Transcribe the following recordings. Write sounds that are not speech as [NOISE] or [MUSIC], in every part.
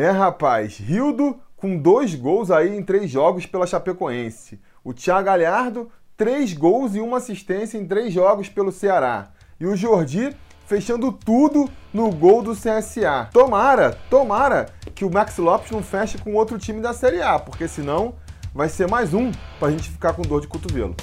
É, rapaz, Rildo com dois gols aí em três jogos pela Chapecoense. O Thiago Galhardo, três gols e uma assistência em três jogos pelo Ceará. E o Jordi fechando tudo no gol do CSA. Tomara, tomara que o Max Lopes não feche com outro time da Série A, porque senão vai ser mais um pra gente ficar com dor de cotovelo.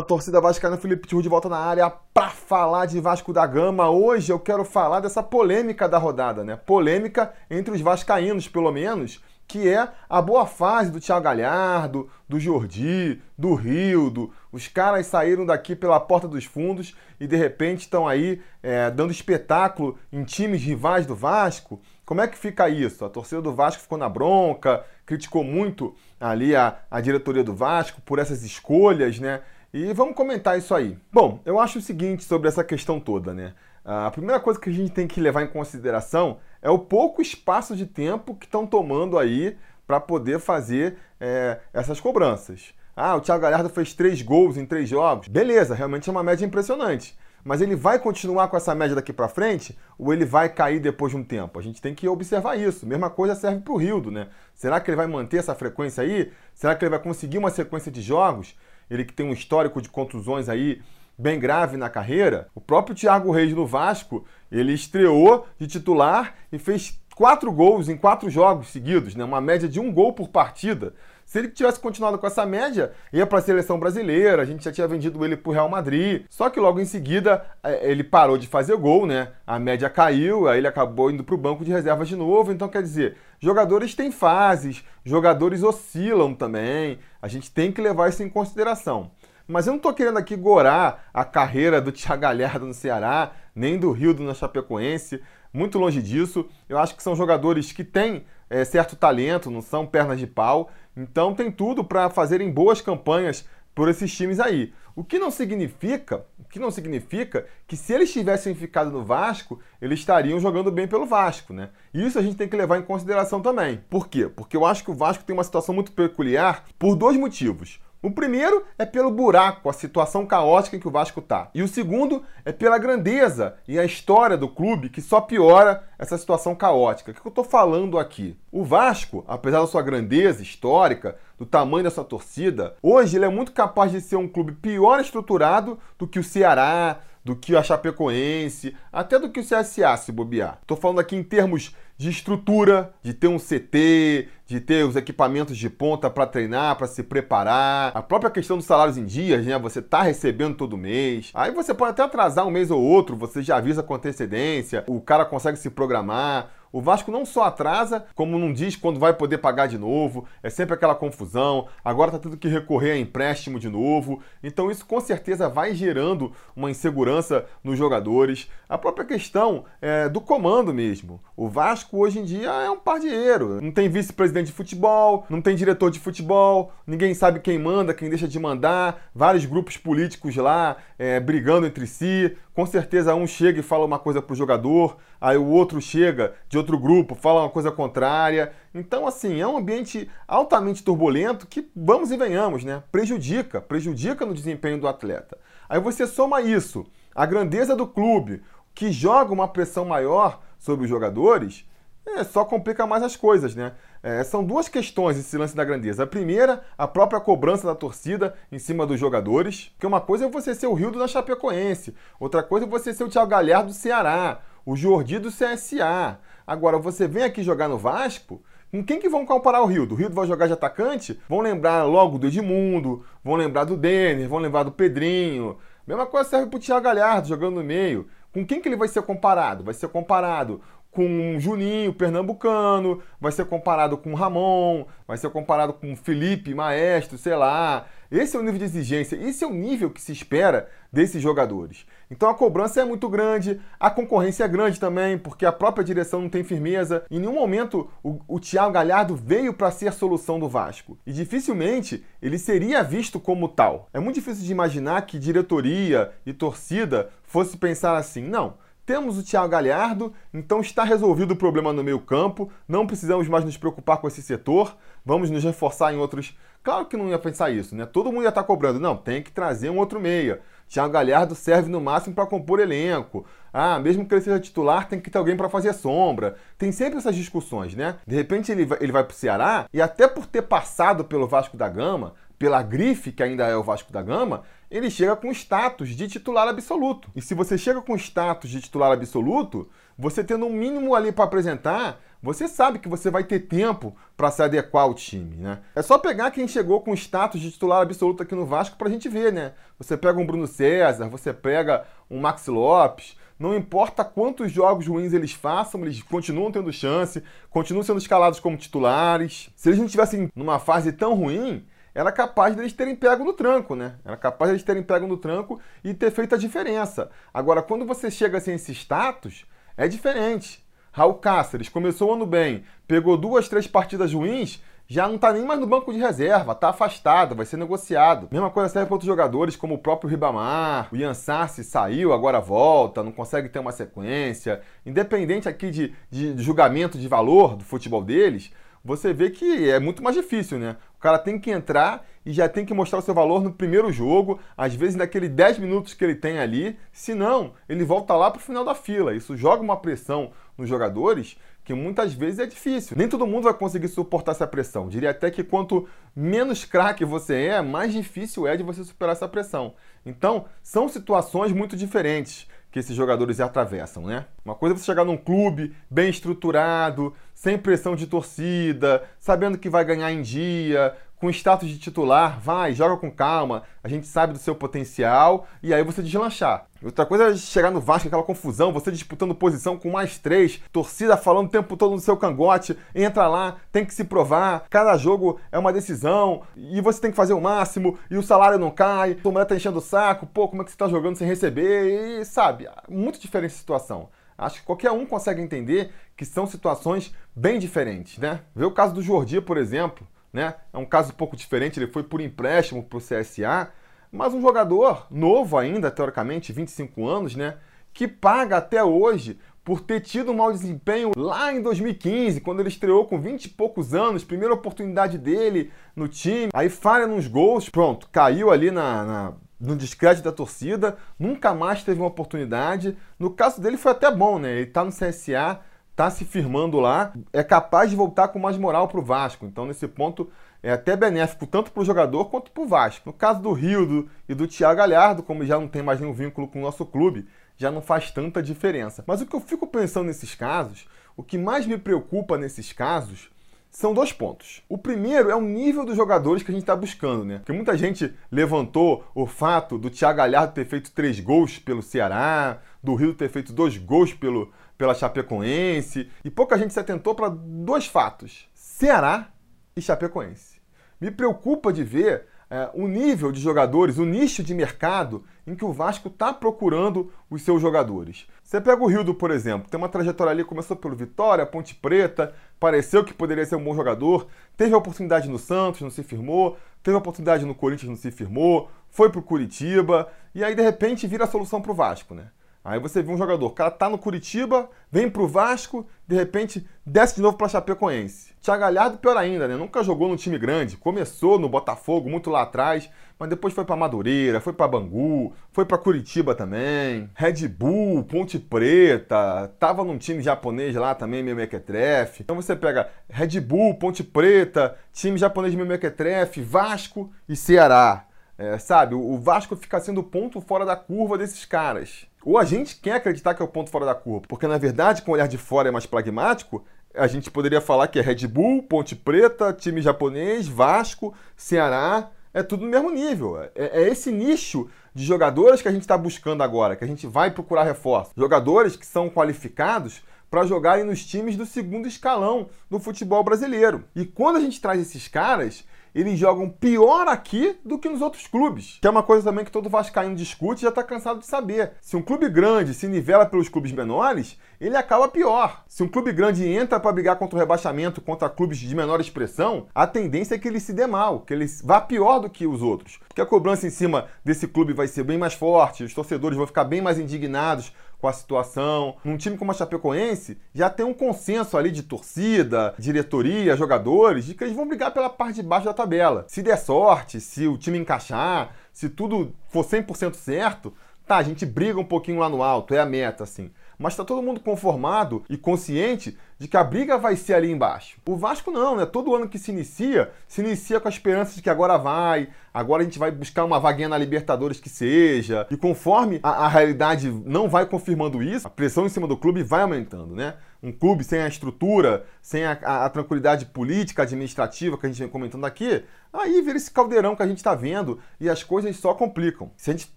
Fala, torcida vascaína, Felipe Tiru de volta na área para falar de Vasco da Gama. Hoje eu quero falar dessa polêmica da rodada, né? Polêmica entre os vascaínos, pelo menos, que é a boa fase do Thiago Galhardo, do Jordi, do Rildo. Os caras saíram daqui pela porta dos fundos e de repente estão aí é, dando espetáculo em times rivais do Vasco. Como é que fica isso? A torcida do Vasco ficou na bronca, criticou muito ali a, a diretoria do Vasco por essas escolhas, né? E vamos comentar isso aí. Bom, eu acho o seguinte sobre essa questão toda, né? A primeira coisa que a gente tem que levar em consideração é o pouco espaço de tempo que estão tomando aí para poder fazer é, essas cobranças. Ah, o Thiago Galhardo fez três gols em três jogos. Beleza, realmente é uma média impressionante. Mas ele vai continuar com essa média daqui para frente ou ele vai cair depois de um tempo? A gente tem que observar isso. Mesma coisa serve para o Rildo, né? Será que ele vai manter essa frequência aí? Será que ele vai conseguir uma sequência de jogos? Ele que tem um histórico de contusões aí bem grave na carreira. O próprio Thiago Reis no Vasco, ele estreou de titular e fez quatro gols em quatro jogos seguidos, né? uma média de um gol por partida. Se ele tivesse continuado com essa média, ia para a seleção brasileira, a gente já tinha vendido ele para o Real Madrid. Só que logo em seguida é, ele parou de fazer gol, né? A média caiu, aí ele acabou indo para o banco de reservas de novo. Então, quer dizer, jogadores têm fases, jogadores oscilam também. A gente tem que levar isso em consideração. Mas eu não estou querendo aqui gorar a carreira do [LAUGHS] Thiago Galhardo no Ceará, nem do Rio do Chapecoense. Muito longe disso. Eu acho que são jogadores que têm é, certo talento, não são pernas de pau. Então tem tudo para fazerem boas campanhas por esses times aí. O que não significa, o que não significa que se eles tivessem ficado no Vasco, eles estariam jogando bem pelo Vasco, né? Isso a gente tem que levar em consideração também. Por quê? Porque eu acho que o Vasco tem uma situação muito peculiar por dois motivos. O primeiro é pelo buraco, a situação caótica em que o Vasco está. E o segundo é pela grandeza e a história do clube que só piora essa situação caótica. O que eu estou falando aqui? O Vasco, apesar da sua grandeza histórica, do tamanho da sua torcida, hoje ele é muito capaz de ser um clube pior estruturado do que o Ceará, do que a Chapecoense, até do que o CSA se bobear. Estou falando aqui em termos de estrutura, de ter um CT, de ter os equipamentos de ponta para treinar, para se preparar. A própria questão dos salários em dias, né? Você tá recebendo todo mês. Aí você pode até atrasar um mês ou outro, você já avisa com antecedência, o cara consegue se programar. O Vasco não só atrasa, como não diz quando vai poder pagar de novo, é sempre aquela confusão. Agora está tendo que recorrer a empréstimo de novo. Então isso com certeza vai gerando uma insegurança nos jogadores. A própria questão é, do comando mesmo. O Vasco hoje em dia é um pardieiro. Não tem vice-presidente de futebol, não tem diretor de futebol, ninguém sabe quem manda, quem deixa de mandar. Vários grupos políticos lá é, brigando entre si. Com certeza um chega e fala uma coisa pro jogador, aí o outro chega de outro grupo, fala uma coisa contrária. Então, assim, é um ambiente altamente turbulento que, vamos e venhamos, né? Prejudica, prejudica no desempenho do atleta. Aí você soma isso, a grandeza do clube, que joga uma pressão maior sobre os jogadores, é, só complica mais as coisas, né? É, são duas questões esse lance da grandeza. A primeira, a própria cobrança da torcida em cima dos jogadores, que uma coisa é você ser o Rio do Chapecoense, outra coisa é você ser o Thiago Galhardo do Ceará, o Jordi do CSA. Agora, você vem aqui jogar no Vasco, com quem que vão comparar o Rio? Do Rio vai jogar de atacante? Vão lembrar logo do Edmundo, vão lembrar do Denner, vão lembrar do Pedrinho. Mesma coisa serve pro Thiago Galhardo jogando no meio. Com quem que ele vai ser comparado? Vai ser comparado com Juninho, pernambucano, vai ser comparado com Ramon, vai ser comparado com Felipe, Maestro, sei lá. Esse é o nível de exigência, esse é o nível que se espera desses jogadores. Então a cobrança é muito grande, a concorrência é grande também, porque a própria direção não tem firmeza. Em nenhum momento o, o Thiago Galhardo veio para ser a solução do Vasco. E dificilmente ele seria visto como tal. É muito difícil de imaginar que diretoria e torcida fosse pensar assim, não. Temos o Thiago Galhardo, então está resolvido o problema no meio-campo, não precisamos mais nos preocupar com esse setor, vamos nos reforçar em outros. Claro que não ia pensar isso, né? Todo mundo ia estar cobrando. Não, tem que trazer um outro meia. Thiago Galhardo serve no máximo para compor elenco. Ah, mesmo que ele seja titular, tem que ter alguém para fazer sombra. Tem sempre essas discussões, né? De repente ele vai, ele vai para o Ceará e até por ter passado pelo Vasco da Gama, pela grife que ainda é o Vasco da Gama, ele chega com status de titular absoluto. E se você chega com status de titular absoluto, você tendo um mínimo ali para apresentar, você sabe que você vai ter tempo para se adequar ao time, né? É só pegar quem chegou com status de titular absoluto aqui no Vasco para a gente ver, né? Você pega um Bruno César, você pega um Max Lopes, não importa quantos jogos ruins eles façam, eles continuam tendo chance, continuam sendo escalados como titulares. Se eles não estivessem numa fase tão ruim, era capaz deles terem pego no tranco, né? Era capaz deles terem pego no tranco e ter feito a diferença. Agora, quando você chega sem esse status, é diferente. Raul Cáceres começou o ano bem, pegou duas, três partidas ruins, já não está nem mais no banco de reserva, está afastado, vai ser negociado. Mesma coisa serve para outros jogadores, como o próprio Ribamar, o Ian Sarsi saiu, agora volta, não consegue ter uma sequência. Independente aqui de, de julgamento de valor do futebol deles, você vê que é muito mais difícil, né? O cara tem que entrar e já tem que mostrar o seu valor no primeiro jogo, às vezes naquele 10 minutos que ele tem ali, senão ele volta lá para o final da fila. Isso joga uma pressão nos jogadores que muitas vezes é difícil. Nem todo mundo vai conseguir suportar essa pressão. Diria até que quanto menos craque você é, mais difícil é de você superar essa pressão. Então, são situações muito diferentes que esses jogadores atravessam, né? Uma coisa é você chegar num clube bem estruturado, sem pressão de torcida, sabendo que vai ganhar em dia, com status de titular, vai, joga com calma, a gente sabe do seu potencial e aí você deslanchar. Outra coisa é chegar no Vasco, aquela confusão, você disputando posição com mais três, torcida falando o tempo todo no seu cangote, entra lá, tem que se provar, cada jogo é uma decisão e você tem que fazer o máximo e o salário não cai, a mulher tá enchendo o saco, pô, como é que você tá jogando sem receber e sabe, muito diferente a situação. Acho que qualquer um consegue entender que são situações bem diferentes, né? Vê o caso do Jordi, por exemplo né? É um caso um pouco diferente, ele foi por empréstimo para o CSA, mas um jogador novo ainda, teoricamente, 25 anos, né? Que paga até hoje por ter tido um mau desempenho lá em 2015, quando ele estreou com 20 e poucos anos, primeira oportunidade dele no time, aí falha nos gols, pronto, caiu ali na, na no descrédito da torcida, nunca mais teve uma oportunidade. No caso dele foi até bom, né? Ele tá no CSA, está se firmando lá, é capaz de voltar com mais moral para o Vasco. Então, nesse ponto, é até benéfico tanto para o jogador quanto para o Vasco. No caso do Rio e do Thiago Galhardo, como já não tem mais nenhum vínculo com o nosso clube, já não faz tanta diferença. Mas o que eu fico pensando nesses casos, o que mais me preocupa nesses casos, são dois pontos. O primeiro é o nível dos jogadores que a gente está buscando, né? Porque muita gente levantou o fato do Thiago Galhardo ter feito três gols pelo Ceará, do Rio ter feito dois gols pelo, pela Chapecoense, e pouca gente se atentou para dois fatos: Ceará e Chapecoense. Me preocupa de ver é, o nível de jogadores, o nicho de mercado em que o Vasco está procurando os seus jogadores. Você pega o Rildo, por exemplo, tem uma trajetória ali, começou pelo Vitória, Ponte Preta, pareceu que poderia ser um bom jogador, teve a oportunidade no Santos, não se firmou, teve a oportunidade no Corinthians, não se firmou, foi para o Curitiba, e aí de repente vira a solução para o Vasco, né? Aí você vê um jogador, o cara tá no Curitiba, vem pro Vasco, de repente desce de novo pra Chapecoense. Thiago Galhardo, pior ainda, né? Nunca jogou no time grande, começou no Botafogo, muito lá atrás, mas depois foi para Madureira, foi para Bangu, foi para Curitiba também, Red Bull, Ponte Preta, tava num time japonês lá também, meio mequetrefe. Então você pega Red Bull, Ponte Preta, time japonês meio mequetrefe, Vasco e Ceará. É, sabe, o Vasco fica sendo ponto fora da curva desses caras. Ou a gente quer acreditar que é o ponto fora da curva, porque na verdade, com o olhar de fora é mais pragmático, a gente poderia falar que é Red Bull, Ponte Preta, time japonês, Vasco, Ceará, é tudo no mesmo nível. É, é esse nicho de jogadores que a gente está buscando agora, que a gente vai procurar reforço. Jogadores que são qualificados para jogarem nos times do segundo escalão do futebol brasileiro. E quando a gente traz esses caras, eles jogam pior aqui do que nos outros clubes. Que é uma coisa também que todo vascaíno discute e já está cansado de saber. Se um clube grande se nivela pelos clubes menores, ele acaba pior. Se um clube grande entra para brigar contra o rebaixamento, contra clubes de menor expressão, a tendência é que ele se dê mal, que ele vá pior do que os outros. Porque a cobrança em cima desse clube vai ser bem mais forte, os torcedores vão ficar bem mais indignados com a situação. Num time como a Chapecoense, já tem um consenso ali de torcida, diretoria, jogadores, de que eles vão brigar pela parte de baixo da tabela. Se der sorte, se o time encaixar, se tudo for 100% certo, tá, a gente briga um pouquinho lá no alto, é a meta, assim mas está todo mundo conformado e consciente de que a briga vai ser ali embaixo. O Vasco não, né? Todo ano que se inicia, se inicia com a esperança de que agora vai, agora a gente vai buscar uma vaguinha na Libertadores que seja. E conforme a, a realidade não vai confirmando isso, a pressão em cima do clube vai aumentando, né? Um clube sem a estrutura, sem a, a, a tranquilidade política, administrativa que a gente vem comentando aqui, aí vira esse caldeirão que a gente está vendo e as coisas só complicam. Se a gente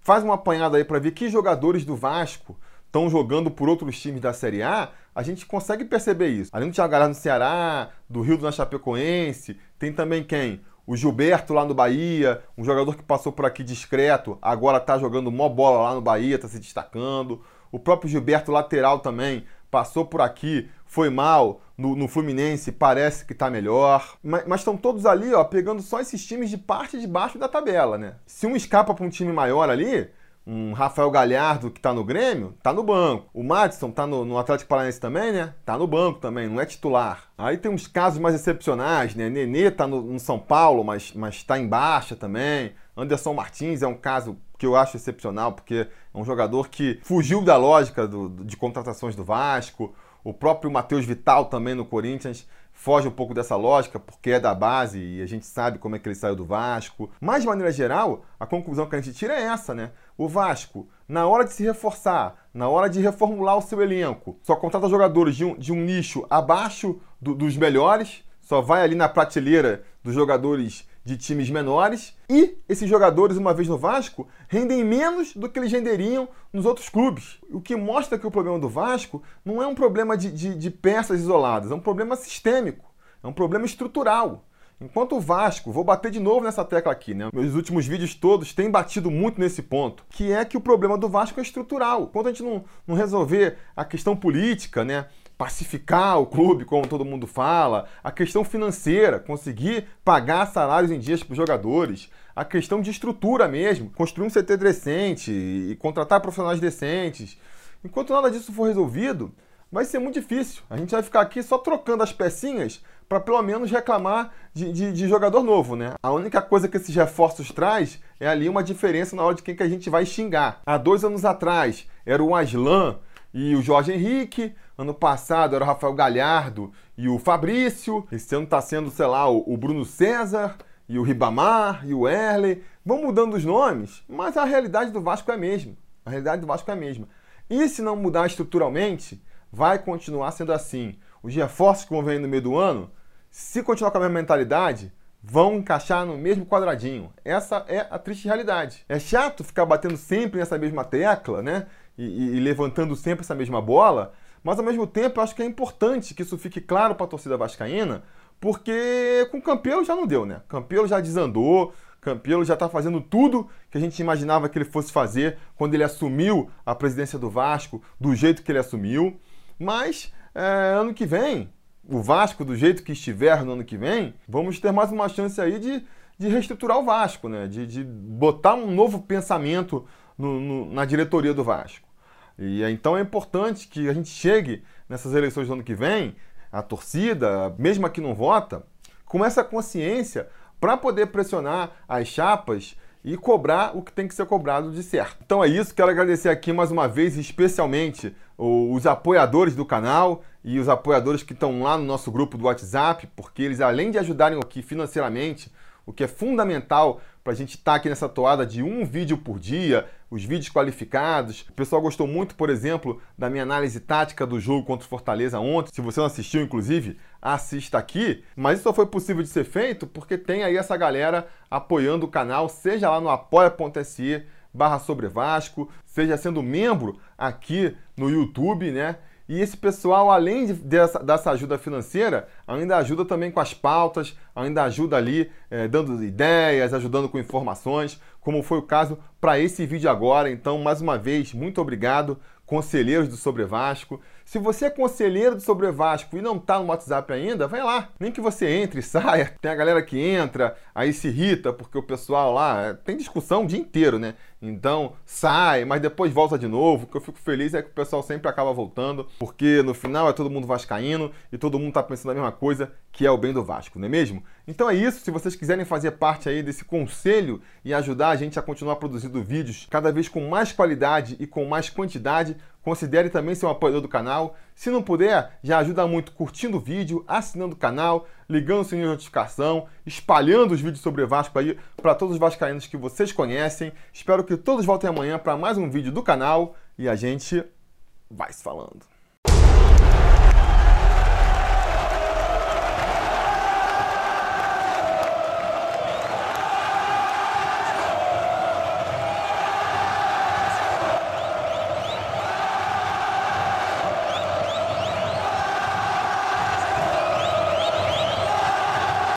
faz uma apanhada aí para ver que jogadores do Vasco estão jogando por outros times da Série A, a gente consegue perceber isso. Além do Thiago Galhardo no Ceará, do Rio do Chapecoense, tem também quem? O Gilberto lá no Bahia, um jogador que passou por aqui discreto, agora está jogando mó bola lá no Bahia, está se destacando. O próprio Gilberto lateral também passou por aqui, foi mal no, no Fluminense, parece que está melhor. Mas estão todos ali, ó, pegando só esses times de parte de baixo da tabela, né? Se um escapa para um time maior ali, um Rafael Galhardo que tá no Grêmio, tá no banco. O Madison tá no, no, Atlético Paranaense também, né? Tá no banco também, não é titular. Aí tem uns casos mais excepcionais, né? Nenê tá no, no São Paulo, mas, mas tá em baixa também. Anderson Martins é um caso que eu acho excepcional, porque é um jogador que fugiu da lógica do, de contratações do Vasco. O próprio Matheus Vital também no Corinthians foge um pouco dessa lógica, porque é da base e a gente sabe como é que ele saiu do Vasco. Mas, de maneira geral, a conclusão que a gente tira é essa, né? O Vasco, na hora de se reforçar, na hora de reformular o seu elenco, só contrata jogadores de um, de um nicho abaixo do, dos melhores, só vai ali na prateleira dos jogadores de times menores e esses jogadores, uma vez no Vasco, rendem menos do que eles renderiam nos outros clubes. O que mostra que o problema do Vasco não é um problema de, de, de peças isoladas, é um problema sistêmico, é um problema estrutural. Enquanto o Vasco, vou bater de novo nessa tecla aqui, né? Meus últimos vídeos todos têm batido muito nesse ponto, que é que o problema do Vasco é estrutural. Enquanto a gente não, não resolver a questão política, né? Pacificar o clube, como todo mundo fala, a questão financeira, conseguir pagar salários em dias para os jogadores, a questão de estrutura mesmo, construir um CT decente e contratar profissionais decentes. Enquanto nada disso for resolvido, vai ser muito difícil. A gente vai ficar aqui só trocando as pecinhas para pelo menos reclamar de, de, de, jogador novo, né? A única coisa que esses reforços traz é ali uma diferença na hora de quem que a gente vai xingar. Há dois anos atrás era o Aslan e o Jorge Henrique. Ano passado era o Rafael Galhardo e o Fabrício. Esse ano está sendo, sei lá, o, Bruno César e o Ribamar e o Erley. Vão mudando os nomes, mas a realidade do Vasco é a mesma. A realidade do Vasco é a mesma. E se não mudar estruturalmente, vai continuar sendo assim. Os reforços que vão vir no meio do ano, se continuar com a mesma mentalidade, vão encaixar no mesmo quadradinho. Essa é a triste realidade. É chato ficar batendo sempre nessa mesma tecla, né? e, e, levantando sempre essa mesma bola, mas ao mesmo tempo eu acho que é importante que isso fique claro para a torcida vascaína, porque com o Campelo já não deu, né? Campelo já desandou, Campelo já está fazendo tudo que a gente imaginava que ele fosse fazer quando ele assumiu a presidência do Vasco, do jeito que ele assumiu. Mas é, ano que vem, o Vasco, do jeito que estiver no ano que vem, vamos ter mais uma chance aí de, de reestruturar o Vasco, né? de, de botar um novo pensamento no, no, na diretoria do Vasco. E então é importante que a gente chegue nessas eleições do ano que vem, a torcida, mesmo a que não vota, com essa consciência para poder pressionar as chapas e cobrar o que tem que ser cobrado de certo. Então é isso, quero agradecer aqui mais uma vez, especialmente os apoiadores do canal e os apoiadores que estão lá no nosso grupo do WhatsApp, porque eles, além de ajudarem aqui financeiramente, o que é fundamental para a gente estar tá aqui nessa toada de um vídeo por dia, os vídeos qualificados. O pessoal gostou muito, por exemplo, da minha análise tática do jogo contra o Fortaleza ontem. Se você não assistiu, inclusive, assista aqui. Mas isso só foi possível de ser feito porque tem aí essa galera apoiando o canal, seja lá no apoia.se barra sobre Vasco, seja sendo membro aqui no YouTube, né? E esse pessoal, além de, dessa, dessa ajuda financeira, ainda ajuda também com as pautas, ainda ajuda ali é, dando ideias, ajudando com informações, como foi o caso para esse vídeo agora. Então, mais uma vez, muito obrigado, conselheiros do Sobre Vasco. Se você é conselheiro do Sobre Vasco e não está no WhatsApp ainda, vai lá. Nem que você entre e [LAUGHS] saia. Tem a galera que entra, aí se irrita, porque o pessoal lá é, tem discussão o dia inteiro, né? Então sai, mas depois volta de novo. O que eu fico feliz é que o pessoal sempre acaba voltando, porque no final é todo mundo vascaíno e todo mundo está pensando a mesma coisa, que é o bem do Vasco, não é mesmo? Então é isso. Se vocês quiserem fazer parte aí desse conselho e ajudar a gente a continuar produzindo vídeos cada vez com mais qualidade e com mais quantidade, considere também ser um apoiador do canal. Se não puder, já ajuda muito curtindo o vídeo, assinando o canal, ligando o sininho de notificação, espalhando os vídeos sobre Vasco aí para todos os vascaínos que vocês conhecem. Espero que todos voltem amanhã para mais um vídeo do canal e a gente vai se falando.